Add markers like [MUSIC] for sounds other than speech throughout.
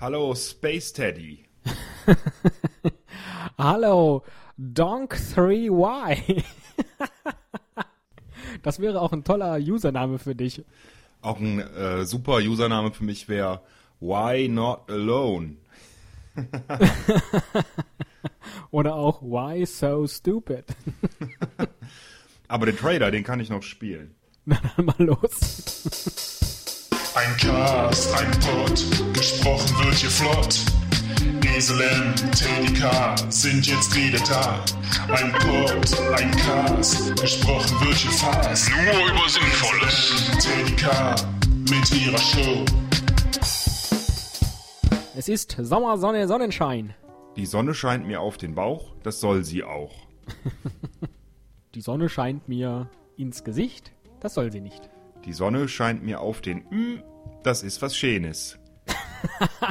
Hallo, Space Teddy. [LAUGHS] Hallo, Donk3Y. [LAUGHS] das wäre auch ein toller Username für dich. Auch ein äh, super Username für mich wäre Why Not Alone? [LAUGHS] Oder auch Why So Stupid? Aber den Trader, den kann ich noch spielen. Na dann mal los. Ein Cast, ein Pod, gesprochen wird hier flott. Esel M, Teddy K sind jetzt wieder da. Ein Pod, ein Cast, gesprochen wird hier fast. Nur über Sinnvolles. Teddy K mit ihrer Show. Es ist Sommer, Sonne, Sonnenschein. Die Sonne scheint mir auf den Bauch, das soll sie auch. [LAUGHS] Die Sonne scheint mir ins Gesicht. Das soll sie nicht. Die Sonne scheint mir auf den mm, das ist was Schönes. [LAUGHS]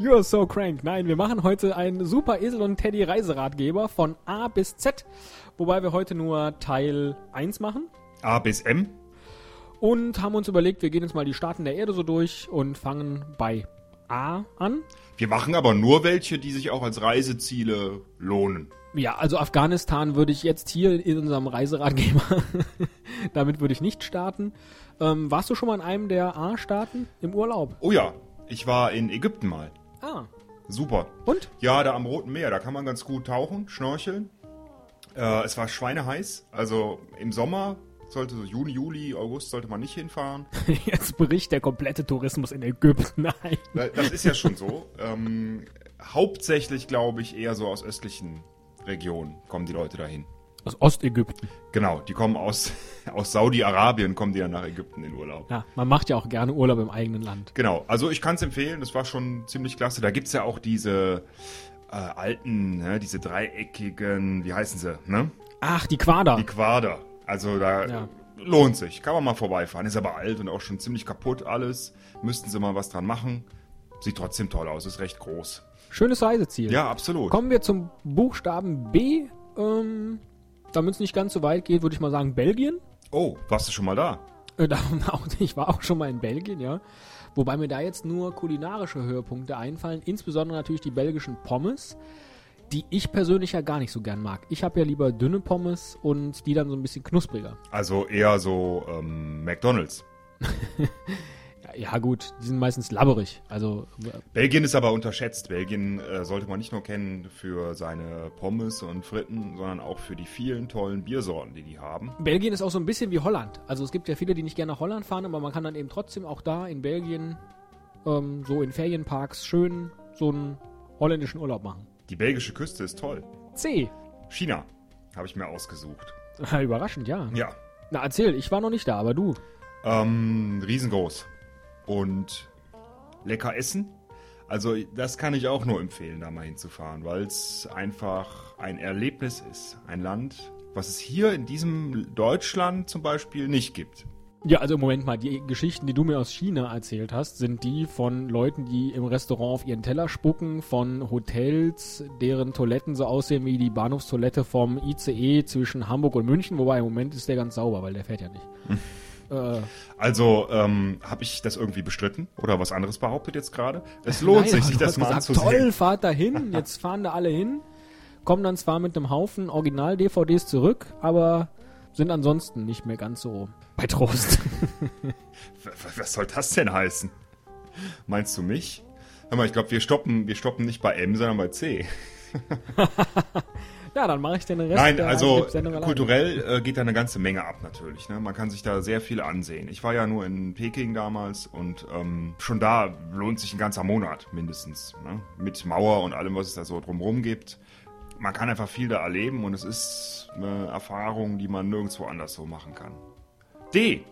You're so crank. Nein, wir machen heute einen super Esel und Teddy Reiseratgeber von A bis Z. Wobei wir heute nur Teil 1 machen. A bis M. Und haben uns überlegt, wir gehen jetzt mal die Staaten der Erde so durch und fangen bei A an. Wir machen aber nur welche, die sich auch als Reiseziele lohnen. Ja, also Afghanistan würde ich jetzt hier in unserem Reiseratgeber, [LAUGHS] damit würde ich nicht starten. Ähm, warst du schon mal in einem der A-Staaten im Urlaub? Oh ja, ich war in Ägypten mal. Ah, Super. und? Ja, da am Roten Meer, da kann man ganz gut tauchen, schnorcheln. Äh, es war schweineheiß, also im Sommer sollte so Juni, Juli, August sollte man nicht hinfahren. [LAUGHS] Jetzt bricht der komplette Tourismus in Ägypten [LAUGHS] ein. Weil Das ist ja schon so. Ähm, hauptsächlich glaube ich eher so aus östlichen Regionen kommen die Leute dahin. Aus Ostägypten. Genau, die kommen aus, [LAUGHS] aus Saudi-Arabien, kommen die dann nach Ägypten in Urlaub. Ja, man macht ja auch gerne Urlaub im eigenen Land. Genau, also ich kann es empfehlen, das war schon ziemlich klasse. Da gibt's ja auch diese äh, alten, ne, diese dreieckigen, wie heißen sie, ne? Ach, die Quader. Die Quader. Also da Ja. lohnt sich, kann man mal vorbeifahren. Ist aber alt und auch schon ziemlich kaputt alles. Müssten sie mal was dran machen. Sieht trotzdem toll aus, ist recht groß. Schönes Reiseziel. Ja, absolut. Kommen wir zum Buchstaben B. Ähm, Damit es nicht ganz so weit geht, würde ich mal sagen Belgien. Oh, warst du schon mal da? Äh, [LAUGHS] ich war auch schon mal in Belgien, ja. Wobei mir da jetzt nur kulinarische Höhepunkte einfallen, insbesondere natürlich die belgischen Pommes, die ich persönlich ja gar nicht so gern mag. Ich habe ja lieber dünne Pommes und die dann so ein bisschen knuspriger. Also eher so ähm, McDonalds. [LAUGHS] Ja, gut, die sind meistens labberig. Also äh, Belgien ist aber unterschätzt. Belgien äh, sollte man nicht nur kennen für seine Pommes und Fritten, sondern auch für die vielen tollen Biersorten, die die haben. Belgien ist auch so ein bisschen wie Holland. Also es gibt ja viele, die nicht gerne nach Holland fahren, aber man kann dann eben trotzdem auch da in Belgien ähm, so in Ferienparks schön so einen holländischen Urlaub machen. Die belgische Küste ist toll. C. China habe ich mir ausgesucht. [LAUGHS] Überraschend, ja. Ja, Na erzähl, ich war noch nicht da, aber du. ähm, riesengroß und lecker essen. Also das kann ich auch nur empfehlen, da mal hinzufahren, weil es einfach ein Erlebnis ist. Ein Land, was es hier in diesem Deutschland zum Beispiel nicht gibt. Ja, also im Moment mal, die Geschichten, die du mir aus China erzählt hast, sind die von Leuten, die im Restaurant auf ihren Teller spucken, von Hotels, deren Toiletten so aussehen wie die Bahnhofstoilette vom ICE zwischen Hamburg und München, wobei im Moment ist der ganz sauber, weil der fährt ja nicht. äh, Also ähm, habe ich das irgendwie bestritten oder was anderes behauptet jetzt gerade? Es lohnt nein, sich, sich das mal gesagt, anzusehen. Toll, fahrt da hin, jetzt fahren da alle hin, kommen dann zwar mit einem Haufen Original-DVDs zurück, aber sind ansonsten nicht mehr ganz so bei Trost. [LAUGHS] Was soll das denn heißen? Meinst du mich? Hör mal, ich glaube, wir stoppen, wir stoppen nicht bei M, sondern bei C. [LAUGHS] ja, dann mache ich den Rest Nein, also kulturell äh, geht da eine ganze Menge ab natürlich. Ne? Man kann sich da sehr viel ansehen. Ich war ja nur in Peking damals und ähm, schon da lohnt sich ein ganzer Monat mindestens. Ne? Mit Mauer und allem, was es da so drumherum gibt. Man kann einfach viel da erleben und es ist eine Erfahrung, die man nirgendwo anders so machen kann. D.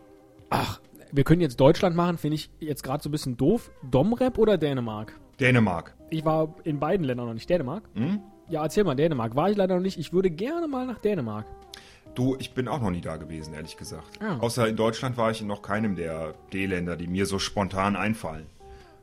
Ach, wir können jetzt Deutschland machen, finde ich jetzt gerade so ein bisschen doof. Domrep oder Dänemark? Dänemark. Ich war in beiden Ländern noch nicht. Dänemark? Hm? Ja, erzähl mal, Dänemark. War ich leider noch nicht. Ich würde gerne mal nach Dänemark. Du, ich bin auch noch nie da gewesen, ehrlich gesagt. Ah. Außer in Deutschland war ich in noch keinem der D-Länder, die mir so spontan einfallen.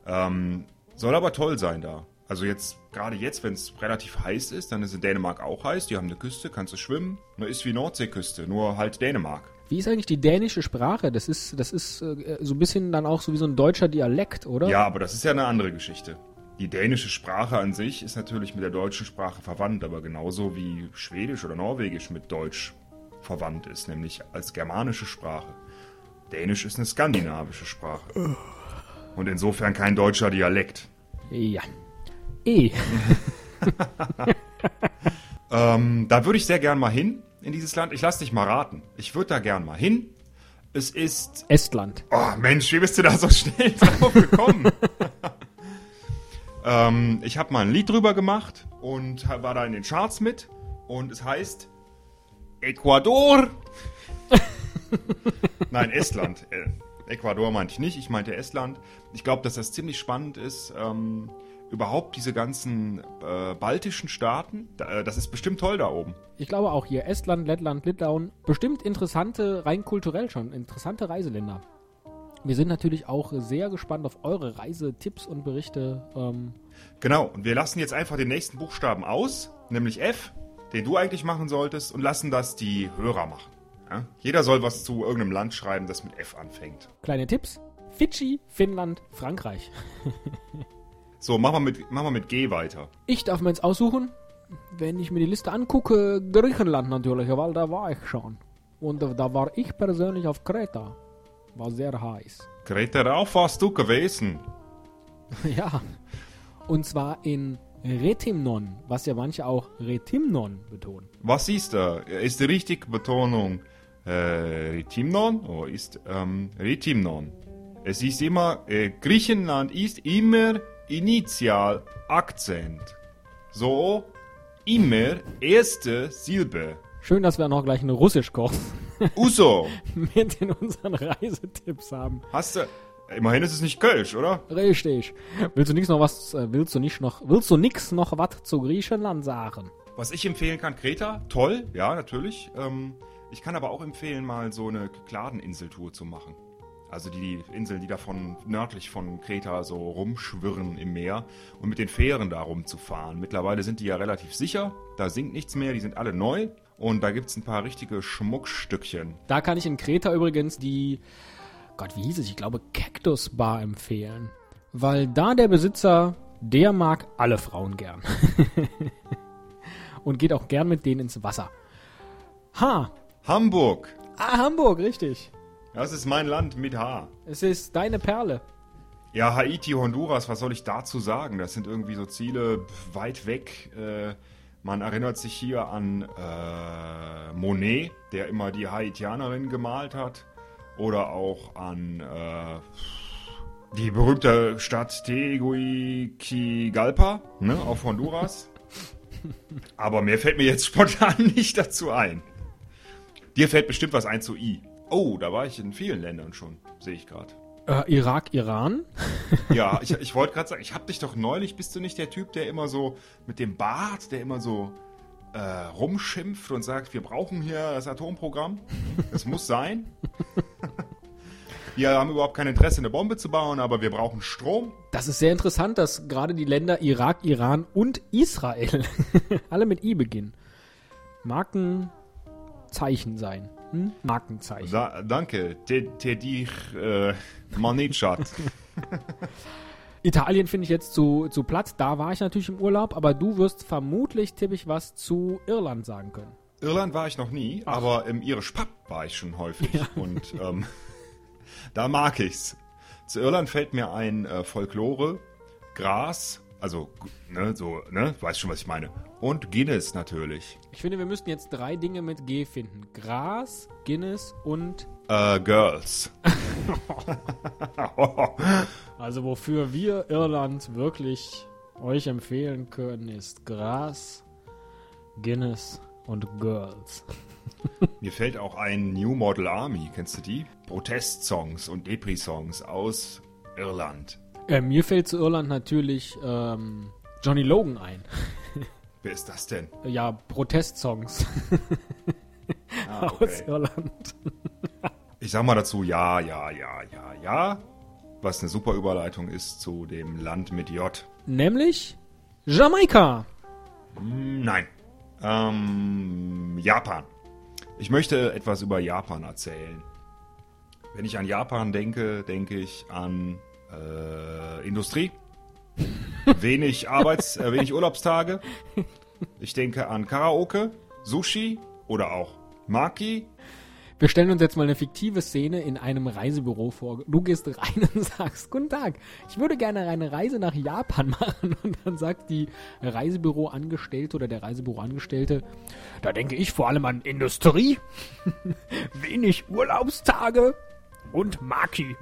Ähm, soll aber toll sein da. Also jetzt, gerade jetzt, wenn es relativ heiß ist, dann ist in Dänemark auch heiß. Die haben eine Küste, kannst du schwimmen. Ne, Ist wie Nordseeküste, nur halt Dänemark. Wie ist eigentlich die dänische Sprache? Das ist, das ist äh, so ein bisschen dann auch so wie so ein deutscher Dialekt, oder? Ja, aber das ist ja eine andere Geschichte. Die dänische Sprache an sich ist natürlich mit der deutschen Sprache verwandt, aber genauso wie Schwedisch oder Norwegisch mit Deutsch verwandt ist, nämlich als germanische Sprache. Dänisch ist eine skandinavische Sprache. Und insofern kein deutscher Dialekt. Ja. E. [LAUGHS] Ähm, da würde ich sehr gern mal hin in dieses Land. Ich lass dich mal raten. Ich würde da gern mal hin. Es ist. Estland. Oh Mensch, wie bist du da so schnell [LAUGHS] drauf gekommen? [LAUGHS] ähm, ich habe mal ein Lied drüber gemacht und war da in den Charts mit. Und es heißt Ecuador. Nein, Estland. Äh, Ecuador meinte ich nicht, ich meinte Estland. Ich glaube, dass das ziemlich spannend ist. Ähm, überhaupt diese ganzen äh, baltischen Staaten. Äh, das ist bestimmt toll da oben. Ich glaube auch hier Estland, Lettland, Litauen. Bestimmt interessante, rein kulturell schon, interessante Reiseländer. Wir sind natürlich auch sehr gespannt auf eure Reisetipps und Berichte. Ähm, Genau, und wir lassen jetzt einfach den nächsten Buchstaben aus, nämlich F, den du eigentlich machen solltest, und lassen das die Hörer machen. Ja? Jeder soll was zu irgendeinem Land schreiben, das mit F anfängt. kleine Tipps. Fidschi, Finnland, Frankreich. [LAUGHS] So, machen wir mit, wir mit G weiter. Ich darf mir jetzt aussuchen, wenn ich mir die Liste angucke, Griechenland natürlich, weil da war ich schon. Und da- war ich persönlich auf Kreta. War sehr heiß. Greta, darauf warst du gewesen. [LAUGHS] ja. Und zwar in Retimnon, was ja manche auch Retimnon betonen. Was ist da? Ist die richtige Betonung äh, Ritimnon? Oh, ist ähm, Ritimnon. Es ist immer, äh, Griechenland ist immer Initial Akzent. So, immer erste Silbe. Schön, dass wir noch gleich einen Russischkurs Uso. [LAUGHS] mit in unseren Reisetipps haben. Hast du. Immerhin ist es nicht Kölsch, oder? Richtig. Willst du nix noch was, äh, willst du nicht noch, willst du nix noch was zu Griechenland sagen? Was ich empfehlen kann, Kreta, toll, ja, natürlich. Ähm, ich kann aber auch empfehlen, mal so eine Kykladen-Inseltour zu machen. Also die Inseln, die da von nördlich von Kreta so rumschwirren im Meer und mit den Fähren da rumzufahren. Mittlerweile sind die ja relativ sicher, da sinkt nichts mehr, die sind alle neu und da gibt's ein paar richtige Schmuckstückchen. Da kann ich in Kreta übrigens die, Gott, wie hieß es? Ich glaube, Cactus Bar empfehlen. Weil da der Besitzer, der mag alle Frauen gern. [LAUGHS] Und geht auch gern mit denen ins Wasser. Ha! Hamburg, Ah, Hamburg, richtig. Das ist mein Land mit H. Es ist deine Perle. Ja, Haiti, Honduras, was soll ich dazu sagen? Das sind irgendwie so Ziele weit weg. Äh, man erinnert sich hier an äh, Monet, der immer die Haitianerin gemalt hat. Oder auch an äh, die berühmte Stadt Tegucigalpa ne, auf Honduras. [LAUGHS] Aber mehr fällt mir jetzt spontan [LAUGHS] nicht dazu ein. Dir fällt bestimmt was ein zu I. Oh, da war ich in vielen Ländern schon, sehe ich gerade. Äh, Irak, Iran. [LAUGHS] Ja, ich, [LAUGHS] ich wollte gerade sagen, ich hab dich doch neulich, bist du nicht der Typ, der immer so mit dem Bart, der immer so äh, rumschimpft und sagt, wir brauchen hier das Atomprogramm? Das muss sein. [LAUGHS] Wir haben überhaupt kein Interesse, eine Bombe zu bauen, aber wir brauchen Strom. Das ist sehr interessant, dass gerade die Länder Irak, Iran und Israel alle mit I beginnen. Markenzeichen sein. Hm? Markenzeichen. Da, danke, te, te dich äh. [LAUGHS] Italien finde ich jetzt zu, zu platt. Da war ich natürlich im Urlaub, aber du wirst vermutlich, tippe ich, was zu Irland sagen können. Irland war ich noch nie, aber im irisch Pub war ich schon häufig. Und ähm, [LAUGHS] da mag ich's. Zu Irland fällt mir ein äh, Folklore, Gras, also ne, so, ne, weißt schon, was ich meine. Und Guinness natürlich. Ich finde, wir müssten jetzt drei Dinge mit G finden. Gras, Guinness und... Äh, Girls. [LAUGHS] Also wofür wir Irland wirklich euch empfehlen können, ist Gras, Guinness und Girls. [LAUGHS] Mir fällt auch ein New Model Army, kennst du die? Protestsongs und Depri-Songs aus Irland. Äh, mir fällt zu Irland natürlich ähm, Johnny Logan ein. [LAUGHS] Wer ist das denn? Ja, Protestsongs Ah, [LAUGHS] aus Irland. Ich sag mal dazu ja, ja, ja, ja, ja. Was eine super Überleitung ist zu dem Land mit J. Nämlich Jamaika. Hm, Nein. Ähm, Japan. Ich möchte etwas über Japan erzählen. Wenn ich an Japan denke, denke ich an äh, Industrie, wenig Arbeits-, äh, wenig Urlaubstage. Ich denke an Karaoke, Sushi oder auch Maki. Wir stellen uns jetzt mal eine fiktive Szene in einem Reisebüro vor. Du gehst rein [LAUGHS] und sagst, guten Tag, ich würde gerne eine Reise nach Japan [LAUGHS] machen. Und dann sagt die Reisebüroangestellte oder der Reisebüroangestellte, da denke ich vor allem an Industrie, [LAUGHS] wenig Urlaubstage und Maki.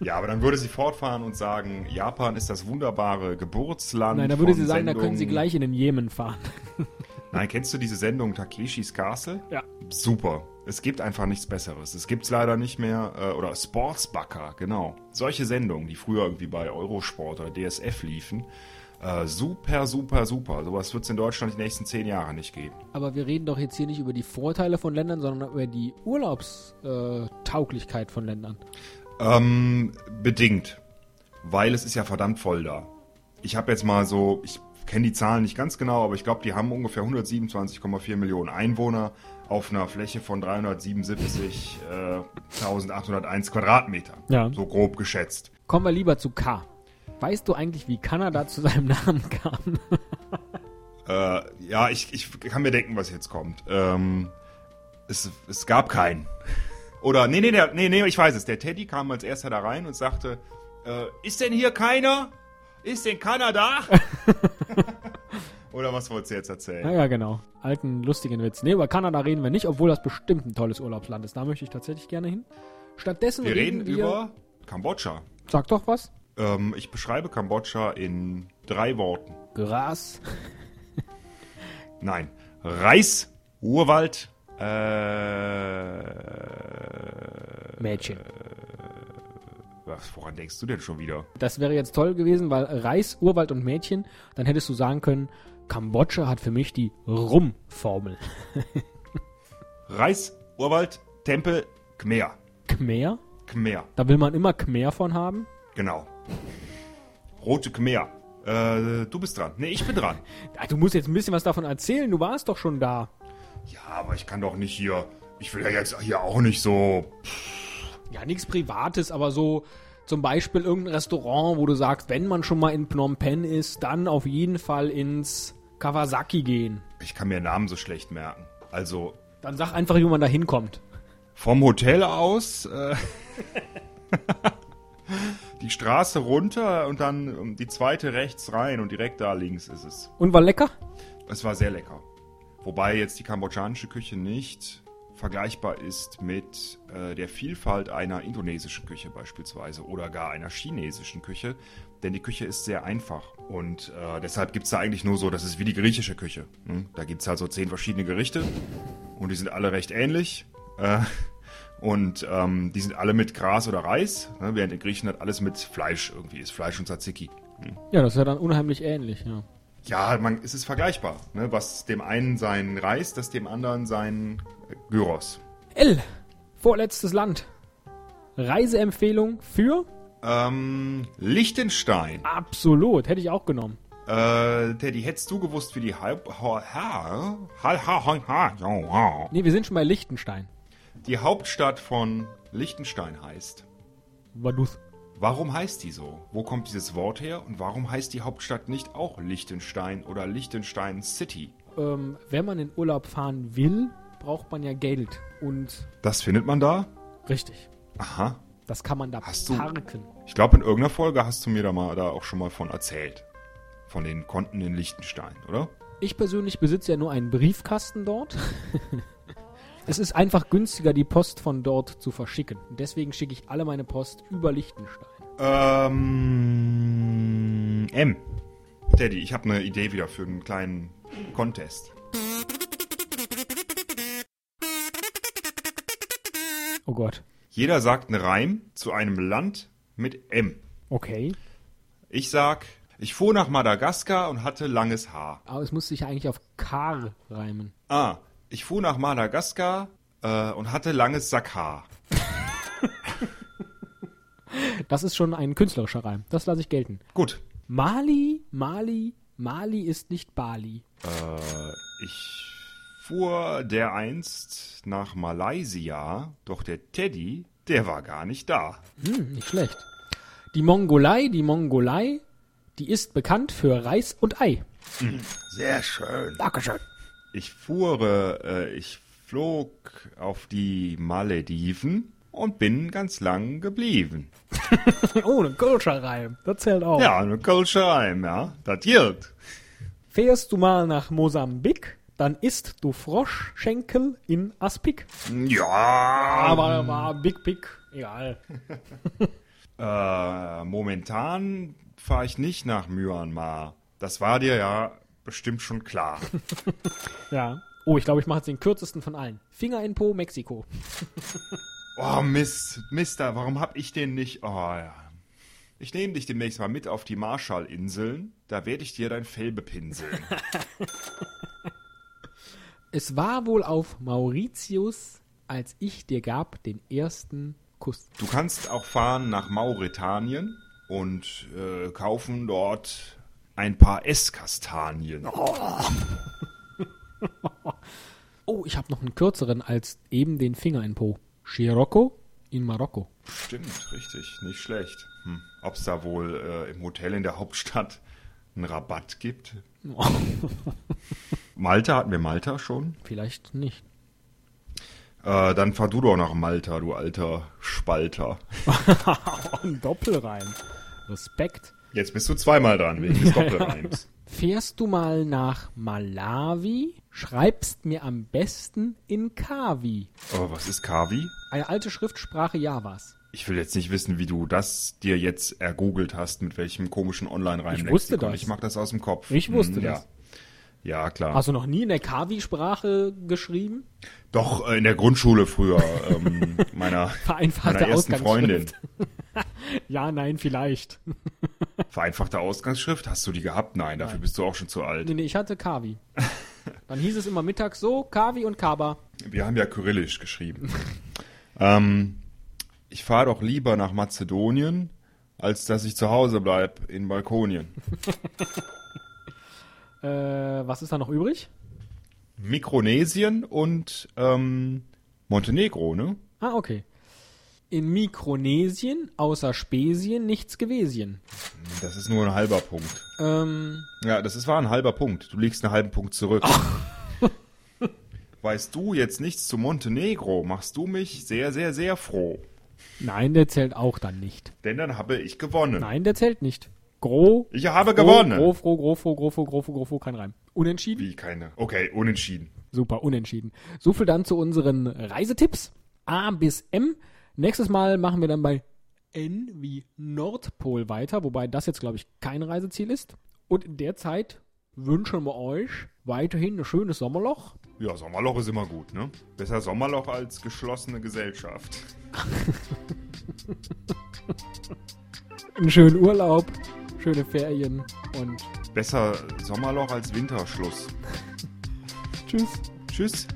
Ja, aber dann würde sie fortfahren und sagen, Japan ist das wunderbare Geburtsland. Nein, da würde sie sagen, da können Sie gleich in den Jemen fahren. [LAUGHS] Nein, kennst du diese Sendung Takeshis Castle? Ja. Super. Es gibt einfach nichts Besseres. Es gibt's leider nicht mehr. Äh, oder Sportsbacker, genau. Solche Sendungen, die früher irgendwie bei Eurosport oder DSF liefen. Äh, super, super, super. Sowas wird's in Deutschland die nächsten zehn Jahre nicht geben. Aber wir reden doch jetzt hier nicht über die Vorteile von Ländern, sondern über die Urlaubstauglichkeit von Ländern. Ähm, bedingt. Weil es ist ja verdammt voll da. Ich habe jetzt mal so, ich kenne die Zahlen nicht ganz genau, aber ich glaube, die haben ungefähr 127,4 Millionen Einwohner auf einer Fläche von 377.801 Quadratmeter. Ja. So grob geschätzt. Kommen wir lieber zu K. Weißt du eigentlich, wie Kanada zu seinem Namen kam? [LAUGHS] Äh, ja, ich, ich kann mir denken, was jetzt kommt. Ähm, es, es gab keinen. Oder, nee, nee, der, nee, nee, ich weiß es. Der Teddy kam als erster da rein und sagte, äh, ist denn hier keiner? Ist denn keiner da? [LAUGHS] Oder was wolltest du jetzt erzählen? Ja, ja, genau. Alten, lustigen Witz. Nee, über Kanada reden wir nicht, obwohl das bestimmt ein tolles Urlaubsland ist. Da möchte ich tatsächlich gerne hin. Stattdessen Wir reden wir... über Kambodscha. Sag doch was. Ähm, ich beschreibe Kambodscha in drei Worten. Gras. Nein. Reis, Urwald, äh, Mädchen. was, woran denkst du denn schon wieder? Das wäre jetzt toll gewesen, weil Reis, Urwald und Mädchen, dann hättest du sagen können, Kambodscha hat für mich die Rum-Formel. [LAUGHS] Reis, Urwald, Tempel, Khmer. Khmer? Khmer, Da will man immer Khmer von haben. genau. Rote Khmer. Äh, du bist dran. Nee, ich bin dran. Ja, [LAUGHS] du musst jetzt ein bisschen was davon erzählen, du warst doch schon da. Ja, aber ich kann doch nicht hier. Ich will ja jetzt hier auch nicht so. Ja, nichts Privates, aber so zum Beispiel irgendein Restaurant, wo du sagst, wenn man schon mal in Phnom Penh ist, dann auf jeden Fall ins Kawasaki gehen. Ich kann mir Namen so schlecht merken. Also Dann sag einfach, wie man da hinkommt. vom Hotel aus. Äh, [LAUGHS] die Straße runter und dann ähm, die zweite rechts rein und direkt da links ist es. Und war lecker? Es war sehr lecker. Wobei jetzt die kambodschanische Küche nicht vergleichbar ist mit äh, der Vielfalt einer indonesischen Küche beispielsweise oder gar einer chinesischen Küche, denn die Küche ist sehr einfach und äh, deshalb gibt's da eigentlich nur so, das ist wie die griechische Küche. Hm? Da gibt's halt so zehn verschiedene Gerichte und die sind alle recht ähnlich äh, und ähm, die sind alle mit Gras oder Reis, ne? während in Griechenland alles mit Fleisch irgendwie ist, Fleisch und Tzatziki. Ja, das ist ja dann unheimlich ähnlich, ja. Ja, man, es ist vergleichbar. Ne? Was dem einen sein Reis, das dem anderen sein äh, Gyros. L. Vorletztes Land. Reiseempfehlung für? Ähm, Liechtenstein. Absolut, hätte ich auch genommen. Äh, Teddy, hättest du gewusst, wie die Halb... Nee, wir sind schon bei Liechtenstein. Die Hauptstadt von Liechtenstein heißt. Vaduz. Warum heißt die so? Wo kommt dieses Wort her? Und warum heißt die Hauptstadt nicht auch Liechtenstein oder Liechtenstein City? Ähm, wenn man in Urlaub fahren will, braucht man ja Geld. Und Das findet man da? richtig, Aha. das kann man da Hast du- parken. Ich glaube, in irgendeiner Folge hast du mir da mal da auch schon mal von erzählt. Von den Konten in Liechtenstein, oder? Ich persönlich besitze ja nur einen Briefkasten dort. [LAUGHS] es ist einfach günstiger, die Post von dort zu verschicken. Und deswegen schicke ich alle meine Post über Liechtenstein. Ähm. M. Teddy, ich habe eine Idee wieder für einen kleinen Contest. Oh Gott. Jeder sagt einen Reim zu einem Land mit M. Okay. Ich sag, ich fuhr nach Madagaskar und hatte langes Haar. Aber es muss sich eigentlich auf Kar reimen. Ah, ich fuhr nach Madagaskar äh, und hatte langes Sackhaar. Das ist schon ein künstlerischer Reim. Das lasse ich gelten. Gut. Mali, Mali, Mali ist nicht Bali. Äh, ich fuhr der einst nach Malaysia, doch der Teddy, der war gar nicht da. Hm, nicht schlecht. Die Mongolei, die Mongolei, die ist bekannt für Reis und Ei. Sehr schön. Dankeschön. Ich fuhre, äh, ich flog auf die Malediven und bin ganz lang geblieben. [LAUGHS] Oh, ein Kölscher Reim. Das zählt auch. Ja, eine Kölsche Reim, ja, das gilt. Fährst du mal nach Mosambik, dann isst du Froschschenkel in Aspik. Ja, Aber war Big Big, egal. [LAUGHS] äh, momentan fahre ich nicht nach Myanmar. Das war dir ja bestimmt schon klar. [LAUGHS] Ja. Oh, ich glaube, ich mache jetzt den kürzesten von allen. Finger in Po, Mexiko. [LAUGHS] Oh, Mist, Mister, warum hab ich den nicht? Oh, ja. Ich nehme dich demnächst mal mit auf die Marshallinseln. Da werde ich dir dein Fell bepinseln. [LAUGHS] Es war wohl auf Mauritius, als ich dir gab den ersten Kuss. Du kannst auch fahren nach Mauretanien und äh, kaufen dort ein paar Esskastanien. Oh, [LAUGHS] ich habe noch einen kürzeren als eben den Finger in Po. Scirocco in Marokko. Stimmt, richtig, nicht schlecht. Hm. Ob es da wohl äh, im Hotel in der Hauptstadt einen Rabatt gibt? [LAUGHS] Malta hatten wir Malta schon. Vielleicht nicht. Äh, dann fahr du doch nach Malta, du alter Spalter. Oh, [LAUGHS] ein Doppelreim. Respekt. Jetzt bist du zweimal dran wegen des Doppelreims. [LAUGHS] Fährst du mal nach Malawi, schreibst mir am besten in Kawi. Oh, was ist Kavi? Eine alte Schriftsprache Javas. Ich will jetzt nicht wissen, wie du das dir jetzt ergoogelt hast, mit welchem komischen Online-Reim. Ich wusste das. Ich mach das aus dem Kopf. Ich wusste Hm, das. Ja. Ja, klar. Hast du noch nie in der Kawi-Sprache geschrieben? Doch, äh, in der Grundschule früher, ähm, [LAUGHS] meiner, Vereinfachte meiner ersten Freundin. [LAUGHS] Ja, nein, vielleicht. [LAUGHS] Vereinfachte Ausgangsschrift, hast du die gehabt? Nein, dafür bist du auch schon zu alt. Nee, nee, ich hatte Kavi. Dann hieß es immer mittags so, Kavi und Kaba. Wir haben ja Kyrillisch geschrieben. ähm, ich fahre doch lieber nach Mazedonien, als dass ich zu Hause bleib in Balkonien. Äh, was ist da noch übrig? Mikronesien und ähm, Montenegro, ne? Ah, okay. In Mikronesien, außer Spesien, nichts gewesen. Das ist nur ein halber Punkt. Ähm, Ja, das ist, war ein halber Punkt. Du liegst einen halben Punkt zurück. [LAUGHS] Weißt du jetzt nichts zu Montenegro, machst du mich sehr, sehr, sehr froh. nein, der zählt auch dann nicht. Denn dann habe ich gewonnen. Nein, der zählt nicht. Gro. Ich habe Gro, gewonnen. Gro, fro, grofo, grofo, grofo, grofo, kein Reim. Unentschieden? Wie keine. Okay, unentschieden. Super, unentschieden. So viel dann zu unseren Reisetipps. A bis M. Nächstes Mal machen wir dann bei N wie Nordpol weiter, wobei das jetzt, glaube ich, kein Reiseziel ist. Und in der Zeit wünschen wir euch weiterhin ein schönes Sommerloch. Ja, Sommerloch ist immer gut, ne? Besser Sommerloch als geschlossene Gesellschaft. [LAUGHS] Einen schönen Urlaub, schöne Ferien und Besser Sommerloch als Winterschluss. [LAUGHS] tschüss. Tschüss.